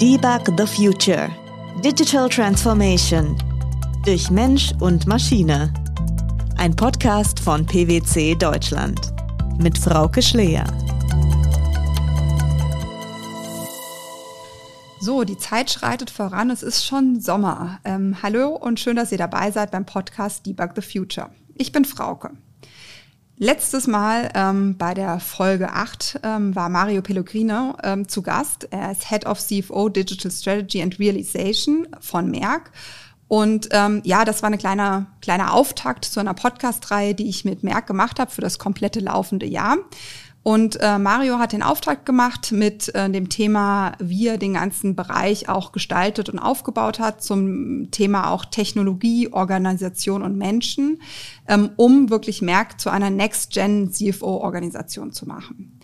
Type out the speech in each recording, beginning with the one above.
Debug the Future. Digital Transformation. Durch Mensch und Maschine. Ein Podcast von PwC Deutschland. Mit Frauke Schleer. So, die Zeit schreitet voran. Es ist schon Sommer. Ähm, hallo und schön, dass ihr dabei seid beim Podcast Debug the Future. Ich bin Frauke. Letztes Mal ähm, bei der Folge 8 ähm, war Mario Pellegrino ähm, zu Gast. Er ist Head of CFO Digital Strategy and Realization von Merck. Und ähm, ja, das war eine kleine, kleine Auftakt zu einer Podcast-Reihe, die ich mit Merck gemacht habe für das komplette laufende Jahr. Und äh, Mario hat den Auftrag gemacht mit äh, dem Thema, wie er den ganzen Bereich auch gestaltet und aufgebaut hat, zum Thema auch Technologie, Organisation und Menschen, ähm, um wirklich Merck zu einer Next-Gen-CFO-Organisation zu machen.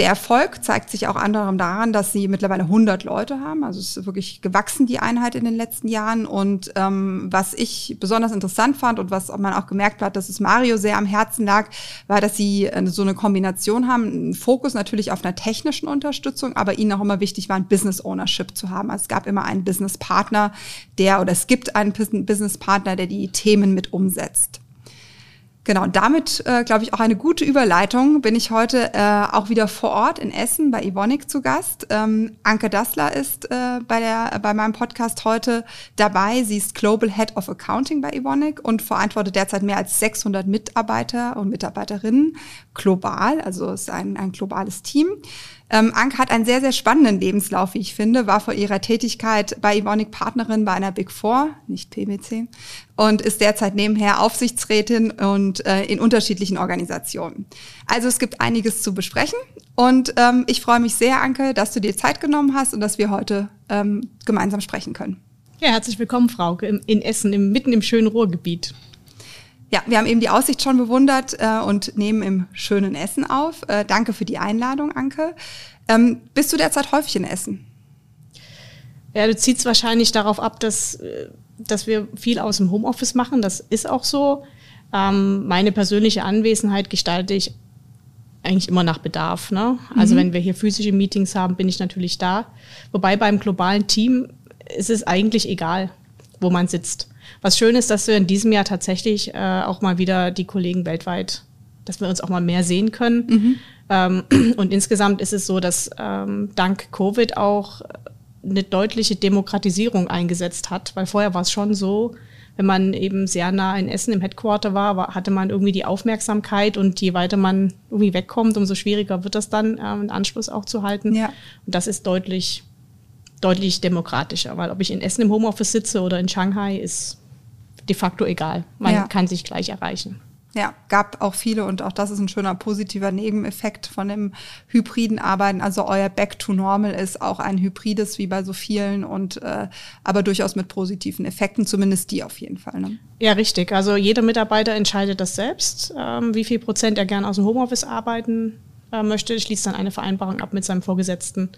Der Erfolg zeigt sich auch anderem daran, dass sie mittlerweile 100 Leute haben. Also es ist wirklich gewachsen, die Einheit in den letzten Jahren. Und ähm, was ich besonders interessant fand und was man auch gemerkt hat, dass es Mario sehr am Herzen lag, war, dass sie äh, so eine Kombination haben, einen Fokus natürlich auf einer technischen Unterstützung, aber ihnen auch immer wichtig war, ein Business Ownership zu haben. Also es gab immer einen Business Partner, der oder es gibt einen Business Partner, der die Themen mit umsetzt. Genau, und damit, äh, glaube ich, auch eine gute Überleitung bin ich heute äh, auch wieder vor Ort in Essen bei Ivonic zu Gast. Ähm, Anke Dassler ist äh, bei, der, bei meinem Podcast heute dabei. Sie ist Global Head of Accounting bei Ivonic und verantwortet derzeit mehr als 600 Mitarbeiter und Mitarbeiterinnen global, also ist ein, ein globales Team. Ähm, Anke hat einen sehr, sehr spannenden Lebenslauf, wie ich finde, war vor ihrer Tätigkeit bei Ivonic Partnerin bei einer Big Four, nicht PwC, und ist derzeit nebenher Aufsichtsrätin und äh, in unterschiedlichen Organisationen. Also es gibt einiges zu besprechen und ähm, ich freue mich sehr, Anke, dass du dir Zeit genommen hast und dass wir heute ähm, gemeinsam sprechen können. Ja, herzlich willkommen, Frauke, in Essen, im, mitten im schönen Ruhrgebiet. Ja, wir haben eben die Aussicht schon bewundert äh, und nehmen im schönen Essen auf. Äh, danke für die Einladung, Anke. Ähm, bist du derzeit häufig in Essen? Ja, du ziehst wahrscheinlich darauf ab, dass, äh, dass wir viel aus dem Homeoffice machen. Das ist auch so. Ähm, meine persönliche Anwesenheit gestalte ich eigentlich immer nach Bedarf. Ne? Also mhm. wenn wir hier physische Meetings haben, bin ich natürlich da. Wobei beim globalen Team ist es eigentlich egal, wo man sitzt. Was schön ist, dass wir in diesem Jahr tatsächlich äh, auch mal wieder die Kollegen weltweit, dass wir uns auch mal mehr sehen können. Mhm. Ähm, und insgesamt ist es so, dass ähm, dank Covid auch eine deutliche Demokratisierung eingesetzt hat, weil vorher war es schon so, wenn man eben sehr nah in Essen im Headquarter war, war, hatte man irgendwie die Aufmerksamkeit und je weiter man irgendwie wegkommt, umso schwieriger wird das dann, äh, einen Anschluss auch zu halten. Ja. Und das ist deutlich, deutlich demokratischer, weil ob ich in Essen im Homeoffice sitze oder in Shanghai, ist de facto egal. Man ja. kann sich gleich erreichen. Ja, gab auch viele und auch das ist ein schöner positiver Nebeneffekt von dem hybriden Arbeiten. Also euer Back to Normal ist auch ein hybrides wie bei so vielen und äh, aber durchaus mit positiven Effekten, zumindest die auf jeden Fall. Ne? Ja, richtig. Also jeder Mitarbeiter entscheidet das selbst, ähm, wie viel Prozent er gerne aus dem Homeoffice arbeiten äh, möchte, schließt dann eine Vereinbarung ab mit seinem Vorgesetzten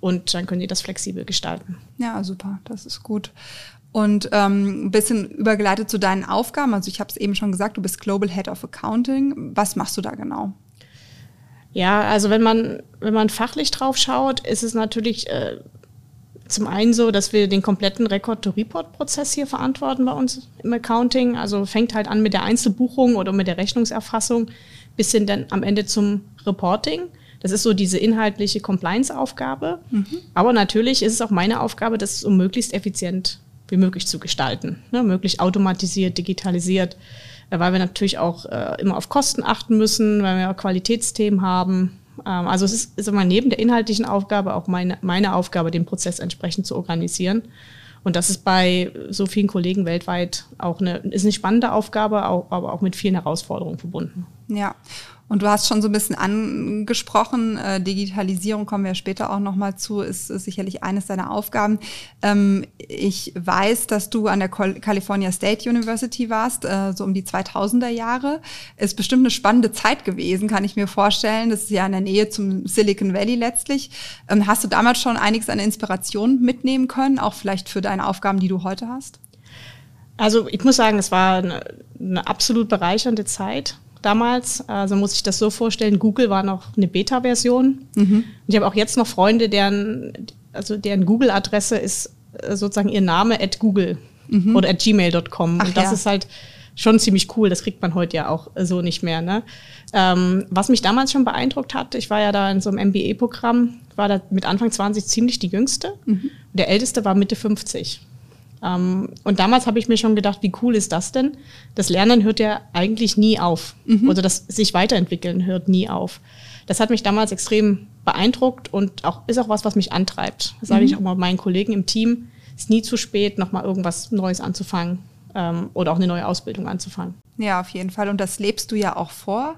und dann können die das flexibel gestalten. Ja, super, das ist gut. Und ähm, ein bisschen übergeleitet zu deinen Aufgaben. Also ich habe es eben schon gesagt, du bist Global Head of Accounting. Was machst du da genau? Ja, also wenn man, wenn man fachlich drauf schaut, ist es natürlich äh, zum einen so, dass wir den kompletten Record-to-Report-Prozess hier verantworten bei uns im Accounting. Also fängt halt an mit der Einzelbuchung oder mit der Rechnungserfassung bis hin dann am Ende zum Reporting. Das ist so diese inhaltliche Compliance-Aufgabe. Mhm. Aber natürlich ist es auch meine Aufgabe, das so möglichst effizient wie möglich zu gestalten. Ne? Möglichst automatisiert, digitalisiert, äh, weil wir natürlich auch äh, immer auf Kosten achten müssen, weil wir Qualitätsthemen haben. Ähm, also es ist, ist immer neben der inhaltlichen Aufgabe auch meine, meine Aufgabe, den Prozess entsprechend zu organisieren. Und das ist bei so vielen Kollegen weltweit auch eine, ist eine spannende Aufgabe, auch, aber auch mit vielen Herausforderungen verbunden. Ja. Und du hast schon so ein bisschen angesprochen, äh, Digitalisierung kommen wir später auch nochmal zu, ist, ist, sicherlich eines deiner Aufgaben. Ähm, ich weiß, dass du an der California State University warst, äh, so um die 2000er Jahre. Ist bestimmt eine spannende Zeit gewesen, kann ich mir vorstellen. Das ist ja in der Nähe zum Silicon Valley letztlich. Ähm, hast du damals schon einiges an Inspiration mitnehmen können, auch vielleicht für deine Aufgaben, die du heute hast? Also ich muss sagen, es war eine, eine absolut bereichernde Zeit damals. Also muss ich das so vorstellen, Google war noch eine Beta-Version. Mhm. Ich habe auch jetzt noch Freunde, deren, also deren Google-Adresse ist äh, sozusagen ihr Name at Google mhm. oder at gmail.com. Und das ja. ist halt schon ziemlich cool. Das kriegt man heute ja auch so nicht mehr. Ne? Ähm, was mich damals schon beeindruckt hat, ich war ja da in so einem MBA-Programm, war da mit Anfang 20 ziemlich die jüngste. Mhm. Der älteste war Mitte 50. Ähm, und damals habe ich mir schon gedacht, wie cool ist das denn? Das Lernen hört ja eigentlich nie auf. Mhm. Oder das sich weiterentwickeln hört nie auf. Das hat mich damals extrem beeindruckt und auch, ist auch was, was mich antreibt. Das sage ich mhm. auch mal meinen Kollegen im Team. Ist nie zu spät, nochmal irgendwas Neues anzufangen ähm, oder auch eine neue Ausbildung anzufangen. Ja, auf jeden Fall. Und das lebst du ja auch vor.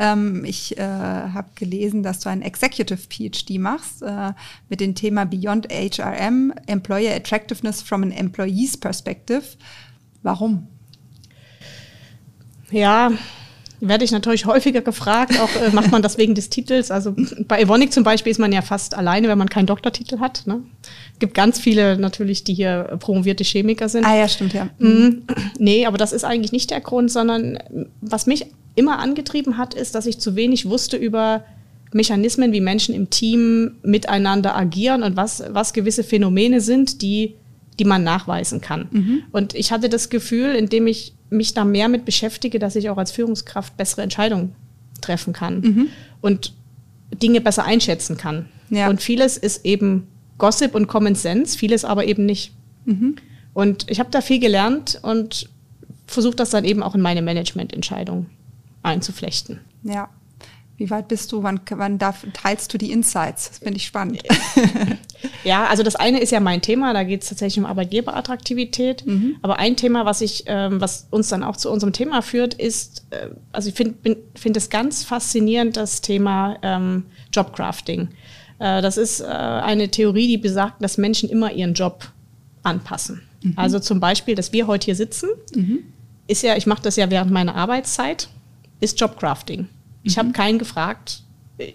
Ähm, ich äh, habe gelesen, dass du einen Executive PhD machst äh, mit dem Thema Beyond HRM, Employer Attractiveness from an Employee's Perspective. Warum? Ja, werde ich natürlich häufiger gefragt, auch äh, macht man das wegen des Titels. Also bei Evonik zum Beispiel ist man ja fast alleine, wenn man keinen Doktortitel hat. Ne? Es gibt ganz viele natürlich, die hier promovierte Chemiker sind. Ah ja, stimmt, ja. Mhm. Nee, aber das ist eigentlich nicht der Grund, sondern was mich immer angetrieben hat, ist, dass ich zu wenig wusste über Mechanismen, wie Menschen im Team miteinander agieren und was, was gewisse Phänomene sind, die, die man nachweisen kann. Mhm. Und ich hatte das Gefühl, indem ich mich da mehr mit beschäftige, dass ich auch als Führungskraft bessere Entscheidungen treffen kann mhm. und Dinge besser einschätzen kann. Ja. Und vieles ist eben Gossip und Common Sense, vieles aber eben nicht. Mhm. Und ich habe da viel gelernt und versuche das dann eben auch in meine Managemententscheidungen einzuflechten. Ja. Wie weit bist du? Wann, wann darf, teilst du die Insights? Das finde ich spannend. ja, also das eine ist ja mein Thema, da geht es tatsächlich um Arbeitgeberattraktivität. Mhm. Aber ein Thema, was ich, ähm, was uns dann auch zu unserem Thema führt, ist, äh, also ich finde find es ganz faszinierend, das Thema ähm, Jobcrafting. Äh, das ist äh, eine Theorie, die besagt, dass Menschen immer ihren Job anpassen. Mhm. Also zum Beispiel, dass wir heute hier sitzen, mhm. ist ja, ich mache das ja während meiner Arbeitszeit, ist Jobcrafting. Ich mhm. habe keinen gefragt, äh,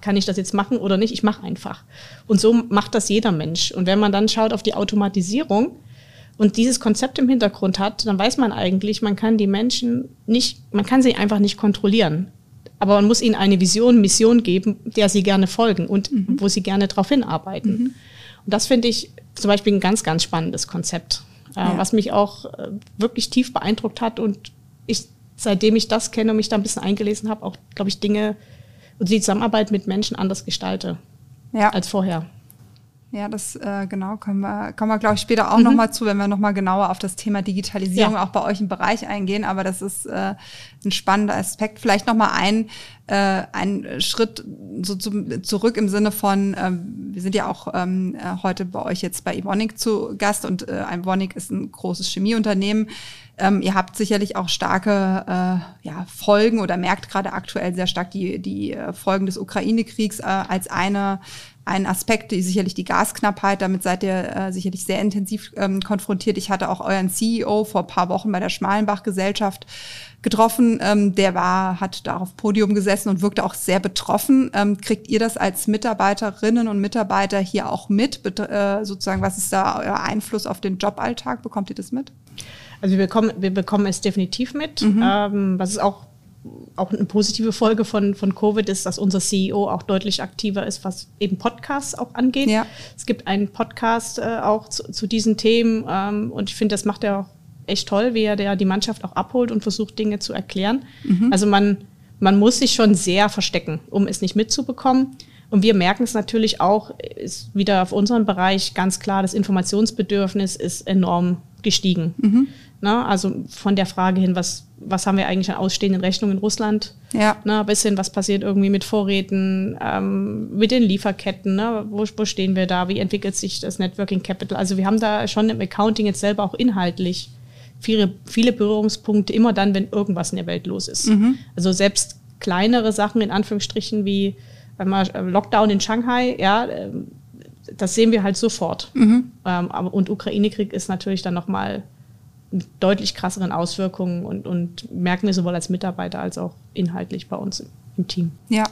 kann ich das jetzt machen oder nicht? Ich mache einfach. Und so macht das jeder Mensch. Und wenn man dann schaut auf die Automatisierung und dieses Konzept im Hintergrund hat, dann weiß man eigentlich, man kann die Menschen nicht, man kann sie einfach nicht kontrollieren. Aber man muss ihnen eine Vision, Mission geben, der sie gerne folgen und mhm. wo sie gerne darauf hinarbeiten. Mhm. Und das finde ich zum Beispiel ein ganz, ganz spannendes Konzept, äh, ja. was mich auch äh, wirklich tief beeindruckt hat und ich seitdem ich das kenne und mich da ein bisschen eingelesen habe, auch, glaube ich, Dinge und die Zusammenarbeit mit Menschen anders gestalte ja. als vorher. Ja, das äh, genau kommen wir, kommen wir glaube ich später auch mhm. nochmal zu, wenn wir nochmal genauer auf das Thema Digitalisierung ja. auch bei euch im Bereich eingehen. Aber das ist äh, ein spannender Aspekt. Vielleicht nochmal ein, äh, ein Schritt so zum, zurück im Sinne von, äh, wir sind ja auch ähm, äh, heute bei euch jetzt bei Ivonic zu Gast und äh, Ivonic ist ein großes Chemieunternehmen. Ähm, ihr habt sicherlich auch starke äh, ja, Folgen oder merkt gerade aktuell sehr stark die, die äh, Folgen des Ukraine-Kriegs äh, als eine ein Aspekt, die sicherlich die Gasknappheit, damit seid ihr äh, sicherlich sehr intensiv ähm, konfrontiert. Ich hatte auch euren CEO vor paar Wochen bei der Schmalenbach-Gesellschaft getroffen. Ähm, der war, hat da auf Podium gesessen und wirkte auch sehr betroffen. Ähm, kriegt ihr das als Mitarbeiterinnen und Mitarbeiter hier auch mit? Äh, sozusagen, was ist da euer Einfluss auf den Joballtag? Bekommt ihr das mit? Also wir bekommen, wir bekommen es definitiv mit. Mhm. Ähm, was ist auch, auch eine positive Folge von, von Covid ist, dass unser CEO auch deutlich aktiver ist, was eben Podcasts auch angeht. Ja. Es gibt einen Podcast äh, auch zu, zu, diesen Themen ähm, und ich finde, das macht er auch echt toll, wie er der die Mannschaft auch abholt und versucht, Dinge zu erklären. Mhm. Also man, man muss sich schon sehr verstecken, um es nicht mitzubekommen. Und wir merken es natürlich auch, ist wieder auf unseren Bereich ganz klar, das Informationsbedürfnis ist enorm gestiegen. Mhm. Ne? Also von der Frage hin, was, was haben wir eigentlich an ausstehenden Rechnungen in Russland? Ja. Ne? Bis hin, was passiert irgendwie mit Vorräten, ähm, mit den Lieferketten, ne? wo, wo stehen wir da, wie entwickelt sich das Networking Capital? Also wir haben da schon im Accounting jetzt selber auch inhaltlich viele, viele Berührungspunkte, immer dann, wenn irgendwas in der Welt los ist. Mhm. Also selbst kleinere Sachen in Anführungsstrichen wie einmal äh, Lockdown in Shanghai, ja, ähm, das sehen wir halt sofort. Mhm. Ähm, und Ukraine-Krieg ist natürlich dann nochmal mit deutlich krasseren Auswirkungen und, und merken wir sowohl als Mitarbeiter als auch inhaltlich bei uns im Team. Ja.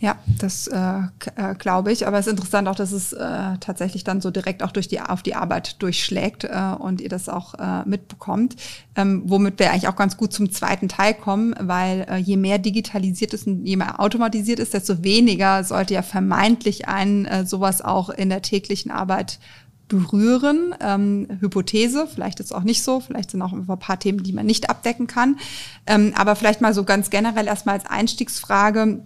Ja, das äh, äh, glaube ich. Aber es ist interessant auch, dass es äh, tatsächlich dann so direkt auch durch die, auf die Arbeit durchschlägt äh, und ihr das auch äh, mitbekommt. Ähm, womit wir eigentlich auch ganz gut zum zweiten Teil kommen, weil äh, je mehr digitalisiert ist und je mehr automatisiert ist, desto weniger sollte ja vermeintlich ein äh, sowas auch in der täglichen Arbeit berühren. Ähm, Hypothese, vielleicht ist es auch nicht so, vielleicht sind auch ein paar Themen, die man nicht abdecken kann. Ähm, aber vielleicht mal so ganz generell erstmal als Einstiegsfrage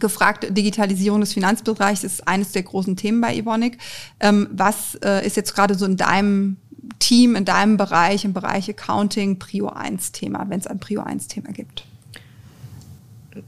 gefragt, Digitalisierung des Finanzbereichs ist eines der großen Themen bei Evonik. Ähm, was äh, ist jetzt gerade so in deinem Team, in deinem Bereich, im Bereich Accounting Prio 1 Thema, wenn es ein Prio 1 Thema gibt?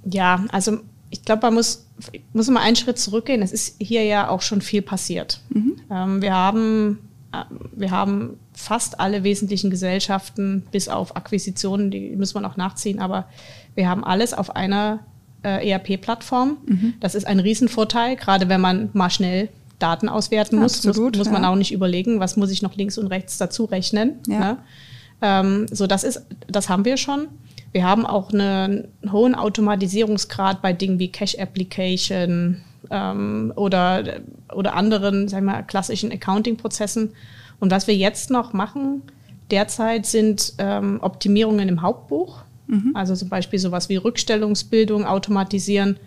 Ja, also ich glaube, man muss, muss mal einen Schritt zurückgehen. Es ist hier ja auch schon viel passiert. Mhm. Ähm, wir haben äh, wir haben fast alle wesentlichen Gesellschaften, bis auf Akquisitionen, die müssen wir noch nachziehen, aber wir haben alles auf einer äh, ERP-Plattform. Mhm. Das ist ein Riesenvorteil, gerade wenn man mal schnell Daten auswerten muss. Absolut, muss, muss man ja. auch nicht überlegen, was muss ich noch links und rechts dazu rechnen. Ja. Ne? Ähm, so, das ist, das haben wir schon. Wir haben auch einen hohen Automatisierungsgrad bei Dingen wie Cash Application ähm, oder, oder anderen, sagen wir, klassischen Accounting-Prozessen. Und was wir jetzt noch machen, derzeit sind ähm, Optimierungen im Hauptbuch. Mhm. Also zum Beispiel sowas wie Rückstellungsbildung automatisieren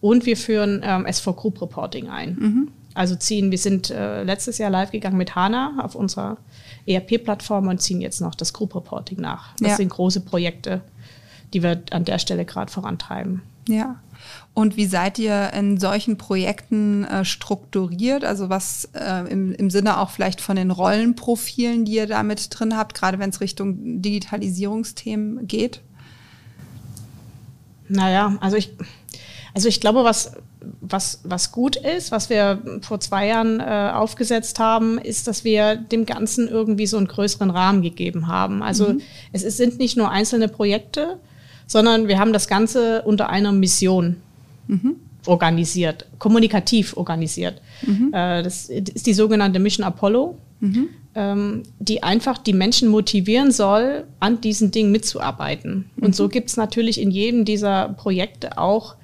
und wir führen ähm, SV Group Reporting ein. Mhm. Also ziehen, wir sind äh, letztes Jahr live gegangen mit HANA auf unserer ERP-Plattform und ziehen jetzt noch das Group Reporting nach. Das ja. sind große Projekte, die wir an der Stelle gerade vorantreiben. Ja. Und wie seid ihr in solchen Projekten äh, strukturiert? Also was äh, im, im Sinne auch vielleicht von den Rollenprofilen, die ihr da mit drin habt, gerade wenn es Richtung Digitalisierungsthemen geht? Naja, also ich, also ich glaube, was, was, was gut ist, was wir vor zwei Jahren äh, aufgesetzt haben, ist, dass wir dem Ganzen irgendwie so einen größeren Rahmen gegeben haben. Also mhm. es, es sind nicht nur einzelne Projekte, sondern wir haben das Ganze unter einer Mission mhm. organisiert, kommunikativ organisiert. Mhm. Äh, das ist die sogenannte Mission Apollo. Mhm die einfach die Menschen motivieren soll, an diesen Dingen mitzuarbeiten. Mhm. Und so gibt es natürlich in jedem dieser Projekte auch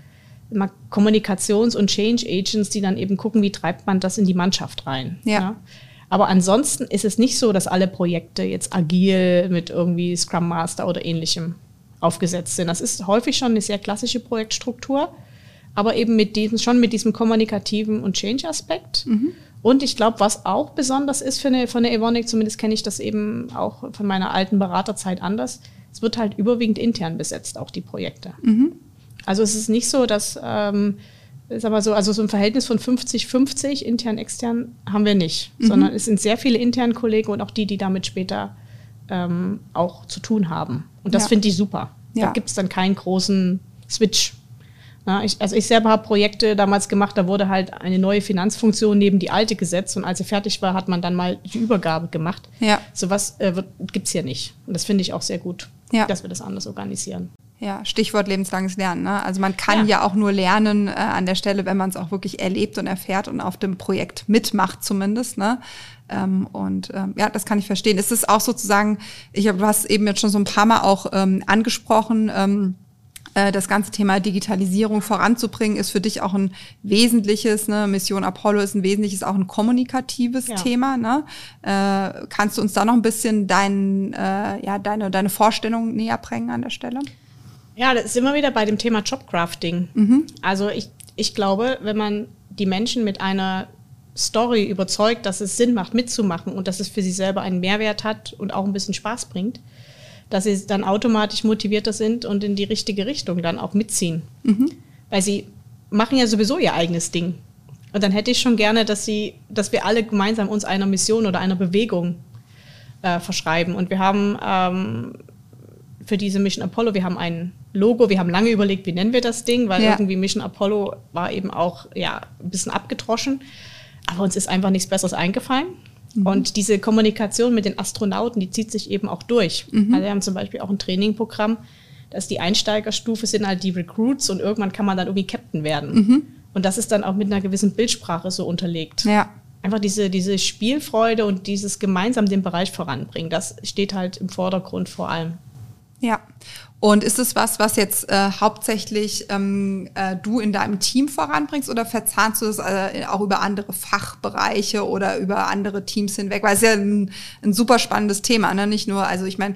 immer Kommunikations- und Change Agents, die dann eben gucken, wie treibt man das in die Mannschaft rein. Ja. ja. Aber ansonsten ist es nicht so, dass alle Projekte jetzt agil mit irgendwie Scrum Master oder ähnlichem aufgesetzt sind. Das ist häufig schon eine sehr klassische Projektstruktur, aber eben mit diesem, schon mit diesem kommunikativen und Change-Aspekt. Mhm. Und ich glaube, was auch besonders ist für eine, von der Evonik, zumindest kenne ich das eben auch von meiner alten Beraterzeit anders, es wird halt überwiegend intern besetzt, auch die Projekte. Mhm. Also es ist nicht so, dass, ähm, sag mal so, also so ein Verhältnis von 50-50 intern, extern haben wir nicht, mhm. sondern es sind sehr viele interne Kollegen und auch die, die damit später ähm, auch zu tun haben. Und das ja. finde ich super. Ja. Da gibt es dann keinen großen Switch na, ich, also ich selber habe Projekte damals gemacht, da wurde halt eine neue Finanzfunktion neben die alte gesetzt und als sie fertig war, hat man dann mal die Übergabe gemacht. Ja. Sowas äh, gibt es hier nicht. Und das finde ich auch sehr gut, ja. dass wir das anders organisieren. Ja, Stichwort lebenslanges Lernen. Ne? Also man kann ja. ja auch nur lernen äh, an der Stelle, wenn man es auch wirklich erlebt und erfährt und auf dem Projekt mitmacht zumindest. Ne? Ähm, und ähm, ja, das kann ich verstehen. Ist es auch sozusagen, ich habe, du hast eben jetzt schon so ein paar Mal auch ähm, angesprochen, ähm, äh, das ganze Thema Digitalisierung voranzubringen, ist für dich auch ein wesentliches, ne? Mission Apollo ist ein wesentliches, auch ein kommunikatives ja. Thema. Ne? Äh, kannst du uns da noch ein bisschen dein, äh, ja, deine, deine Vorstellung näher bringen an der Stelle? Ja, das ist immer wieder bei dem Thema Jobcrafting. Mhm. Also ich, ich glaube, wenn man die Menschen mit einer Story überzeugt, dass es Sinn macht, mitzumachen und dass es für sie selber einen Mehrwert hat und auch ein bisschen Spaß bringt, dass sie dann automatisch motivierter sind und in die richtige Richtung dann auch mitziehen. Mhm. Weil sie machen ja sowieso ihr eigenes Ding. Und dann hätte ich schon gerne, dass sie, dass wir alle gemeinsam uns einer Mission oder einer Bewegung äh, verschreiben. Und wir haben ähm, für diese Mission Apollo, wir haben ein Logo, wir haben lange überlegt, wie nennen wir das Ding, weil ja. irgendwie Mission Apollo war eben auch ja, ein bisschen abgedroschen. Aber uns ist einfach nichts Besseres eingefallen. Mhm. Und diese Kommunikation mit den Astronauten, die zieht sich eben auch durch. Mhm. Also wir haben zum Beispiel auch ein Trainingprogramm, dass die Einsteigerstufe sind halt die Recruits und irgendwann kann man dann irgendwie Captain werden. Mhm. Und das ist dann auch mit einer gewissen Bildsprache so unterlegt. Ja. Einfach diese, diese Spielfreude und dieses gemeinsam den Bereich voranbringen, das steht halt im Vordergrund vor allem. Ja. Und ist es was, was jetzt äh, hauptsächlich ähm, äh, du in deinem Team voranbringst oder verzahnst du das äh, auch über andere Fachbereiche oder über andere Teams hinweg? Weil es ja ein, ein super spannendes Thema, ne? Nicht nur, also ich meine,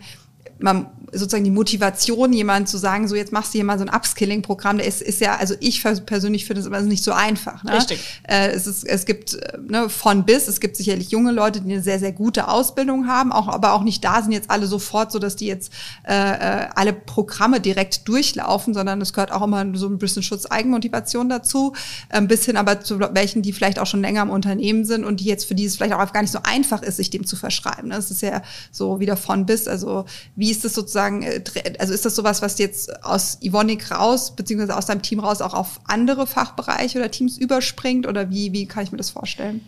man sozusagen die Motivation, jemand zu sagen, so jetzt machst du hier mal so ein Upskilling-Programm, der ist, ist ja, also ich persönlich finde es aber nicht so einfach. Ne? Richtig. Äh, es, ist, es gibt äh, ne, von bis, es gibt sicherlich junge Leute, die eine sehr, sehr gute Ausbildung haben, auch, aber auch nicht da sind jetzt alle sofort so, dass die jetzt äh, äh alle Programme direkt durchlaufen, sondern es gehört auch immer so ein bisschen Schutz Eigenmotivation dazu, äh, bis hin aber zu welchen, die vielleicht auch schon länger im Unternehmen sind und die jetzt für die es vielleicht auch gar nicht so einfach ist, sich dem zu verschreiben. Ne? Das ist ja so wieder von bis, also wie ist das sozusagen sozusagen, äh, also ist das sowas, was jetzt aus Ivonik raus, beziehungsweise aus deinem Team raus auch auf andere Fachbereiche oder Teams überspringt? Oder wie, wie kann ich mir das vorstellen?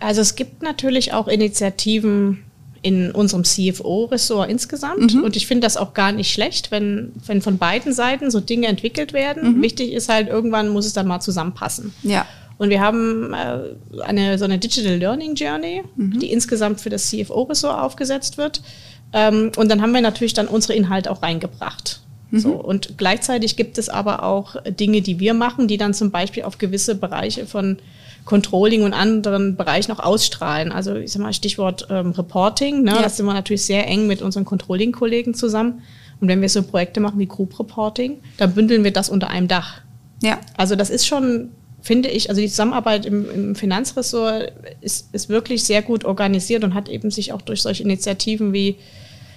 Also es gibt natürlich auch Initiativen in unserem CFO-Ressort insgesamt. Mhm. Und ich finde das auch gar nicht schlecht, wenn, wenn von beiden Seiten so Dinge entwickelt werden. Mhm. Wichtig ist halt, irgendwann muss es dann mal zusammenpassen. Ja. Und wir haben äh, eine, so eine Digital Learning Journey, mhm. die insgesamt für das CFO-Ressort aufgesetzt wird. Ähm, und dann haben wir natürlich dann unsere Inhalte auch reingebracht. Mhm. So, und gleichzeitig gibt es aber auch Dinge, die wir machen, die dann zum Beispiel auf gewisse Bereiche von Controlling und anderen Bereichen auch ausstrahlen. Also ich sag mal Stichwort ähm, Reporting, ne? Ja. da sind wir natürlich sehr eng mit unseren Controlling-Kollegen zusammen. Und wenn wir so Projekte machen wie Group Reporting, dann bündeln wir das unter einem Dach. Ja. Also das ist schon, finde ich, also die Zusammenarbeit im, im Finanzressort ist, ist wirklich sehr gut organisiert und hat eben sich auch durch solche Initiativen wie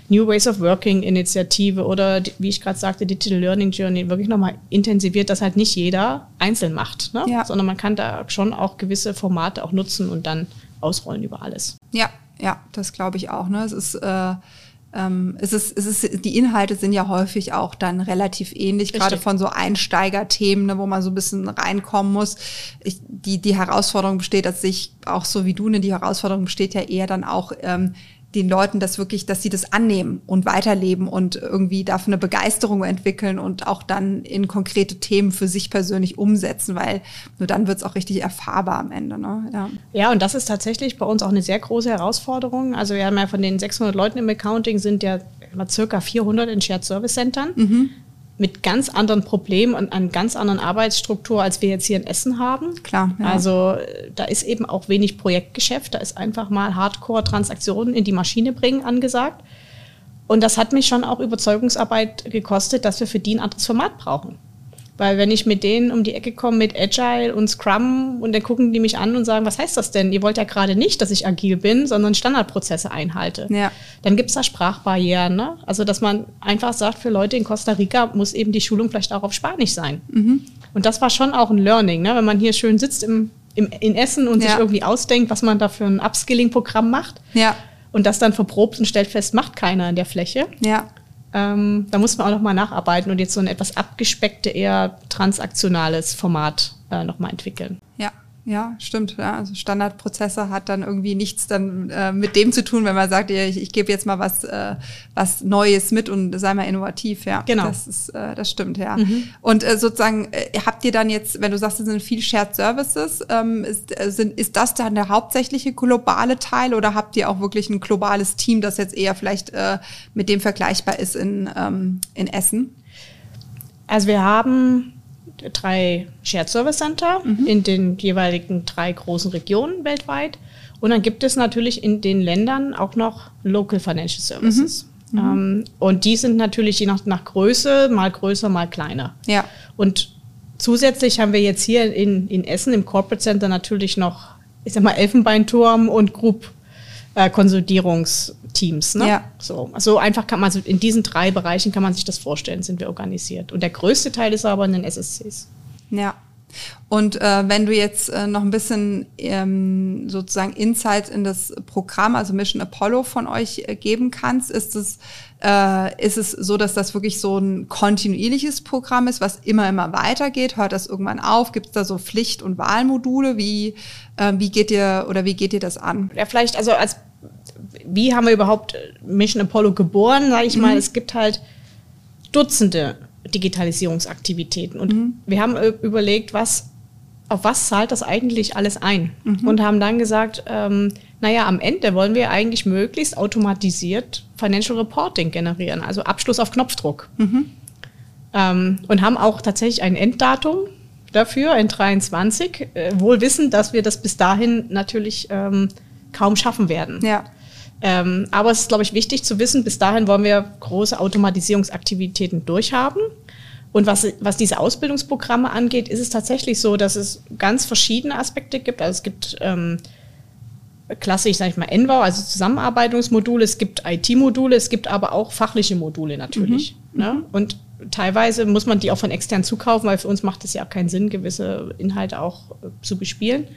New Ways of Working Initiative oder wie ich gerade sagte, Digital Learning Journey wirklich nochmal intensiviert, dass halt nicht jeder einzeln macht, ne? ja. sondern man kann da schon auch gewisse Formate auch nutzen und dann ausrollen über alles. Ja, ja, das glaube ich auch. Ne? Es ist äh ähm, es ist, es ist, die Inhalte sind ja häufig auch dann relativ ähnlich, gerade von so Einsteigerthemen, ne, wo man so ein bisschen reinkommen muss. Ich, die, die Herausforderung besteht, dass sich auch so wie du, ne, die Herausforderung besteht ja eher dann auch ähm, den Leuten das wirklich, dass sie das annehmen und weiterleben und irgendwie dafür eine Begeisterung entwickeln und auch dann in konkrete Themen für sich persönlich umsetzen, weil nur dann wird es auch richtig erfahrbar am Ende. Ne? Ja. ja, und das ist tatsächlich bei uns auch eine sehr große Herausforderung. Also wir haben ja von den 600 Leuten im Accounting sind ja circa 400 in Shared Service Centern. Mhm mit ganz anderen Problemen und einer ganz anderen Arbeitsstruktur, als wir jetzt hier in Essen haben. Klar. Ja. Also äh, da ist eben auch wenig Projektgeschäft, da ist einfach mal Hardcore-Transaktionen in die Maschine bringen angesagt. Und das hat mich schon auch Überzeugungsarbeit gekostet, dass wir für die ein anderes Format brauchen. Weil wenn ich mit denen um die Ecke komme mit Agile und Scrum und dann gucken die mich an und sagen, was heißt das denn? Ihr wollt ja gerade nicht, dass ich agil bin, sondern Standardprozesse einhalte. Ja. Dann gibt es da Sprachbarrieren. Ne? Also dass man einfach sagt, für Leute in Costa Rica muss eben die Schulung vielleicht auch auf Spanisch sein. Mhm. Und das war schon auch ein Learning, ne? wenn man hier schön sitzt im, im, in Essen und ja. sich irgendwie ausdenkt, was man da für ein Upskilling-Programm macht. Ja. Und das dann verprobt und stellt fest, macht keiner in der Fläche. Ja. Ähm, da muss man auch nochmal nacharbeiten und jetzt so ein etwas abgespeckte, eher transaktionales Format äh, nochmal entwickeln. Ja. Ja, stimmt. Ja. Also Standardprozessor hat dann irgendwie nichts dann äh, mit dem zu tun, wenn man sagt, ich, ich gebe jetzt mal was, äh, was Neues mit und sei mal innovativ. Ja, genau. Das ist, äh, das stimmt. Ja. Mhm. Und äh, sozusagen äh, habt ihr dann jetzt, wenn du sagst, es sind viel Shared Services, ähm, ist, äh, sind, ist das dann der hauptsächliche globale Teil oder habt ihr auch wirklich ein globales Team, das jetzt eher vielleicht äh, mit dem vergleichbar ist in, ähm, in Essen? Also wir haben drei Shared Service Center mhm. in den jeweiligen drei großen Regionen weltweit. Und dann gibt es natürlich in den Ländern auch noch Local Financial Services. Mhm. Mhm. Ähm, und die sind natürlich je nach, nach Größe mal größer, mal kleiner. Ja. Und zusätzlich haben wir jetzt hier in, in Essen im Corporate Center natürlich noch, ich sag mal, Elfenbeinturm und Group äh, Konsolidierungsteams. Ne? Ja. So, also einfach kann man, also in diesen drei Bereichen kann man sich das vorstellen, sind wir organisiert. Und der größte Teil ist aber in den SSCs. Ja. Und äh, wenn du jetzt äh, noch ein bisschen ähm, sozusagen Insights in das Programm, also Mission Apollo von euch äh, geben kannst, ist es, äh, ist es so, dass das wirklich so ein kontinuierliches Programm ist, was immer, immer weitergeht? Hört das irgendwann auf? Gibt es da so Pflicht- und Wahlmodule? Wie, äh, wie geht ihr oder wie geht ihr das an? Ja, vielleicht, also als wie haben wir überhaupt Mission Apollo geboren, sage ich mhm. mal, es gibt halt Dutzende Digitalisierungsaktivitäten. Und mhm. wir haben überlegt, was auf was zahlt das eigentlich alles ein? Mhm. Und haben dann gesagt, ähm, naja, am Ende wollen wir eigentlich möglichst automatisiert Financial Reporting generieren, also Abschluss auf Knopfdruck. Mhm. Ähm, und haben auch tatsächlich ein Enddatum dafür, in 23, äh, wohl wissend, dass wir das bis dahin natürlich ähm, kaum schaffen werden. Ja. Ähm, aber es ist, glaube ich, wichtig zu wissen, bis dahin wollen wir große Automatisierungsaktivitäten durchhaben. Und was, was diese Ausbildungsprogramme angeht, ist es tatsächlich so, dass es ganz verschiedene Aspekte gibt. Also es gibt ähm, klassisch, sage ich mal, NVAU, also Zusammenarbeitungsmodule, es gibt IT-Module, es gibt aber auch fachliche Module natürlich. Mhm. Ne? Und teilweise muss man die auch von extern zukaufen, weil für uns macht es ja auch keinen Sinn, gewisse Inhalte auch äh, zu bespielen.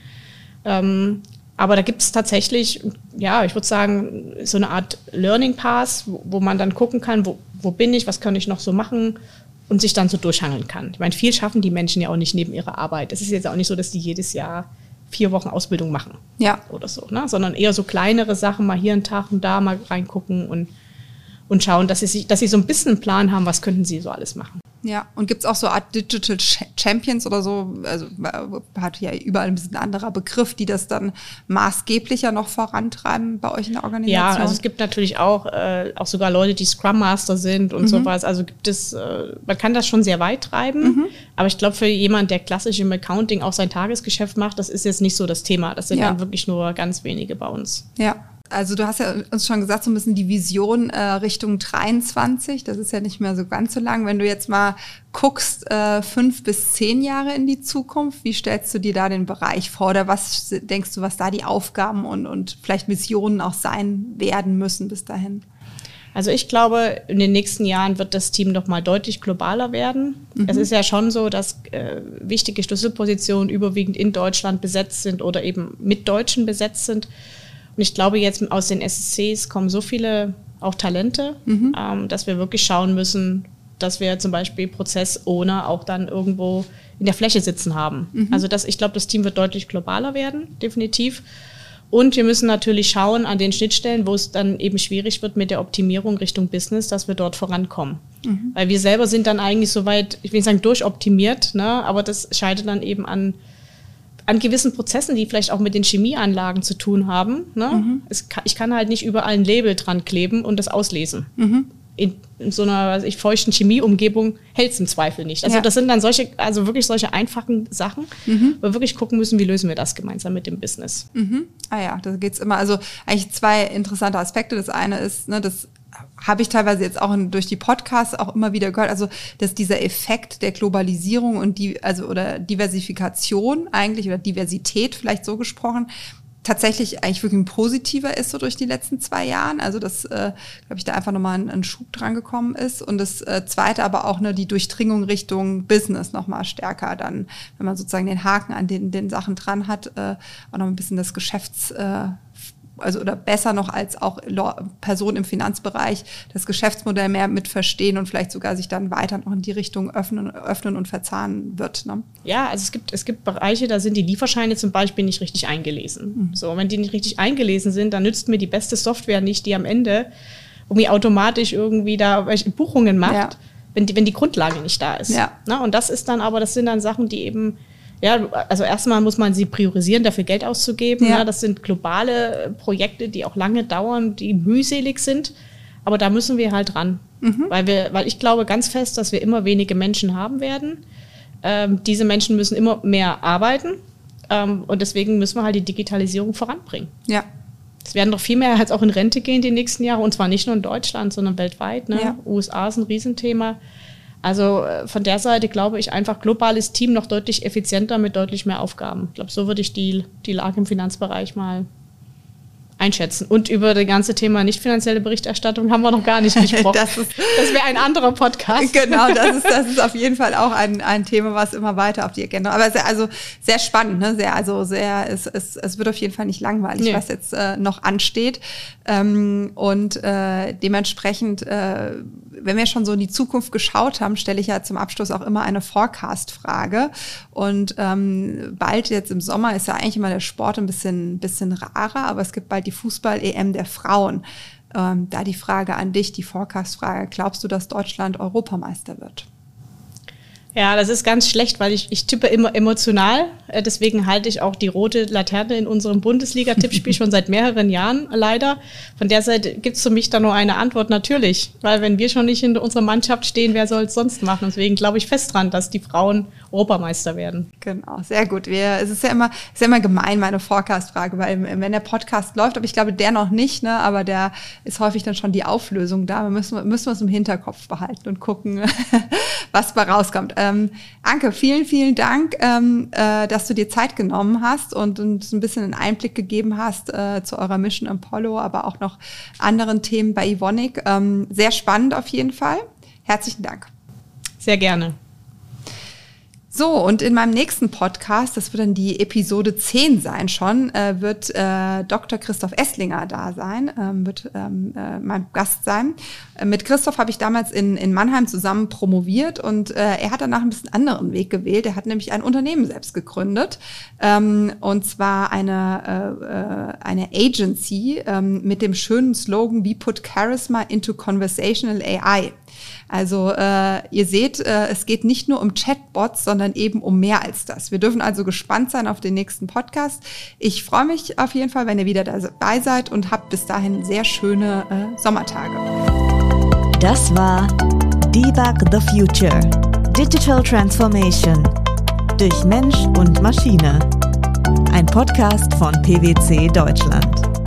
Ähm, aber da gibt es tatsächlich, ja, ich würde sagen, so eine Art Learning Pass, wo, wo man dann gucken kann, wo, wo bin ich, was kann ich noch so machen und sich dann so durchhangeln kann. Ich meine, viel schaffen die Menschen ja auch nicht neben ihrer Arbeit. Es ist jetzt auch nicht so, dass die jedes Jahr vier Wochen Ausbildung machen. Ja. Oder so, ne? Sondern eher so kleinere Sachen, mal hier einen Tag und da mal reingucken und, und schauen, dass sie, sich, dass sie so ein bisschen einen Plan haben, was könnten sie so alles machen. Ja, und gibt es auch so Art Digital Champions oder so, also hat ja überall ein bisschen anderer Begriff, die das dann maßgeblicher noch vorantreiben bei euch in der Organisation? Ja, also es gibt natürlich auch, äh, auch sogar Leute, die Scrum Master sind und mhm. sowas. Also gibt es, äh, man kann das schon sehr weit treiben, mhm. aber ich glaube, für jemanden, der klassisch im Accounting auch sein Tagesgeschäft macht, das ist jetzt nicht so das Thema. Das sind ja. dann wirklich nur ganz wenige bei uns. Ja. Also du hast ja uns schon gesagt, so ein bisschen die Vision äh, Richtung 23. Das ist ja nicht mehr so ganz so lang. Wenn du jetzt mal guckst, äh, fünf bis zehn Jahre in die Zukunft, wie stellst du dir da den Bereich vor? Oder was denkst du, was da die Aufgaben und, und vielleicht Missionen auch sein werden müssen bis dahin? Also ich glaube, in den nächsten Jahren wird das Team noch mal deutlich globaler werden. Mhm. Es ist ja schon so, dass äh, wichtige Schlüsselpositionen überwiegend in Deutschland besetzt sind oder eben mit Deutschen besetzt sind. Und ich glaube, jetzt aus den SSCs kommen so viele auch Talente, mhm. ähm, dass wir wirklich schauen müssen, dass wir zum Beispiel Prozessowner auch dann irgendwo in der Fläche sitzen haben. Mhm. Also das, ich glaube, das Team wird deutlich globaler werden, definitiv. Und wir müssen natürlich schauen an den Schnittstellen, wo es dann eben schwierig wird mit der Optimierung Richtung Business, dass wir dort vorankommen. Mhm. Weil wir selber sind dann eigentlich soweit, ich will nicht sagen durchoptimiert, ne, aber das scheitert dann eben an an gewissen Prozessen, die vielleicht auch mit den Chemieanlagen zu tun haben. Ne? Mhm. Kann, ich kann halt nicht überall ein Label dran kleben und das auslesen. Mhm. In, in, so einer weiß ich, feuchten Chemieumgebung hält es im Zweifel nicht. Also ja. das sind dann solche, also wirklich solche einfachen Sachen, mhm. wo wir wirklich gucken müssen, wie lösen wir das gemeinsam mit dem Business. Mhm. Ah ja, da geht's immer. Also eigentlich zwei interessante Aspekte. Das eine ist, ne, das habe ich teilweise jetzt auch durch die Podcasts auch immer wieder gehört, also dass dieser Effekt der Globalisierung und die, also oder Diversifikation eigentlich oder Diversität vielleicht so gesprochen, tatsächlich eigentlich wirklich ein positiver ist so durch die letzten zwei Jahren. Also dass, äh, glaube ich, da einfach nochmal ein, ein Schub dran gekommen ist. Und das äh, Zweite aber auch ne, die Durchdringung Richtung Business nochmal stärker dann, wenn man sozusagen den Haken an den, den Sachen dran hat, äh, auch noch ein bisschen das Geschäfts... Äh, also oder besser noch als auch Personen im Finanzbereich das Geschäftsmodell mehr mit verstehen und vielleicht sogar sich dann weiter noch in die Richtung öffnen, öffnen und verzahnen wird. Ne? Ja, also es gibt, es gibt Bereiche, da sind die Lieferscheine zum Beispiel nicht richtig eingelesen. Mhm. So, wenn die nicht richtig eingelesen sind, dann nützt mir die beste Software nicht, die am Ende irgendwie automatisch irgendwie da welche Buchungen macht, ja. wenn, die, wenn die Grundlage nicht da ist. Ja. Na, und das ist dann aber, das sind dann Sachen, die eben ja, also erstmal muss man sie priorisieren, dafür Geld auszugeben. Ja. ja. das sind globale Projekte, die auch lange dauern, die mühselig sind. Aber da müssen wir halt ran. Mhm. Weil, wir, weil ich glaube ganz fest, dass wir immer wenige Menschen haben werden. Ähm, diese Menschen müssen immer mehr arbeiten. Ähm, und deswegen müssen wir halt die Digitalisierung voranbringen. Ja. Es werden doch viel mehr jetzt auch in Rente gehen die nächsten Jahre. Und zwar nicht nur in Deutschland, sondern weltweit. Ne? Ja. USA ist ein Riesenthema. Also äh, von der Seite glaube ich einfach globales Team noch deutlich effizienter mit deutlich mehr Aufgaben. Ich glaube, so würde ich die, die Lage im Finanzbereich mal einschätzen. Und über das ganze Thema nicht finanzielle Berichterstattung haben wir noch gar nicht gesprochen. das, das wäre ein anderer Podcast. Genau, das ist, das ist auf jeden Fall auch ein, ein Thema, was immer weiter auf die Agenda. Aber sehr, also sehr spannend, ne? Sehr, also sehr, es, es, es wird auf jeden Fall nicht langweilig, nee. was jetzt äh, noch ansteht. Ähm, und äh, dementsprechend, äh, wenn wir schon so in die Zukunft geschaut haben, stelle ich ja zum Abschluss auch immer eine Forecast-Frage. Und ähm, bald jetzt im Sommer ist ja eigentlich immer der Sport ein bisschen, bisschen rarer, aber es gibt bald die Fußball-EM der Frauen. Ähm, da die Frage an dich, die Forecast-Frage, glaubst du, dass Deutschland Europameister wird? Ja, das ist ganz schlecht, weil ich, ich tippe immer emotional. Äh, deswegen halte ich auch die rote Laterne in unserem Bundesliga-Tippspiel schon seit mehreren Jahren leider. Von der Seite gibt es für mich da nur eine Antwort, natürlich. Weil wenn wir schon nicht in unserer Mannschaft stehen, wer soll es sonst machen? Deswegen glaube ich fest dran, dass die Frauen Europameister werden. Genau, sehr gut. Wir, es ist ja immer, ist ja immer gemein, meine Forecast-Frage, weil wenn der Podcast läuft, aber ich glaube, der noch nicht, ne, aber der ist häufig dann schon die Auflösung da. Wir müssen, müssen wir es im Hinterkopf behalten und gucken, was bei rauskommt. Ähm, Anke, vielen, vielen Dank, ähm, äh, dass du dir Zeit genommen hast und uns ein bisschen einen Einblick gegeben hast äh, zu eurer Mission Apollo, aber auch noch anderen Themen bei Ivonic. Ähm, sehr spannend auf jeden Fall. Herzlichen Dank. Sehr gerne. So, und in meinem nächsten Podcast, das wird dann die Episode 10 sein schon, äh, wird äh, Dr. Christoph Esslinger da sein, ähm, wird ähm, äh, mein Gast sein. Äh, mit Christoph habe ich damals in, in Mannheim zusammen promoviert und äh, er hat danach ein bisschen anderen Weg gewählt. Er hat nämlich ein Unternehmen selbst gegründet ähm, und zwar eine, äh, eine Agency ähm, mit dem schönen Slogan We put Charisma into Conversational AI. Also äh, ihr seht, äh, es geht nicht nur um Chatbots, sondern eben um mehr als das. Wir dürfen also gespannt sein auf den nächsten Podcast. Ich freue mich auf jeden Fall, wenn ihr wieder dabei seid und habt bis dahin sehr schöne äh, Sommertage. Das war Debug the Future. Digital Transformation durch Mensch und Maschine. Ein Podcast von PwC Deutschland.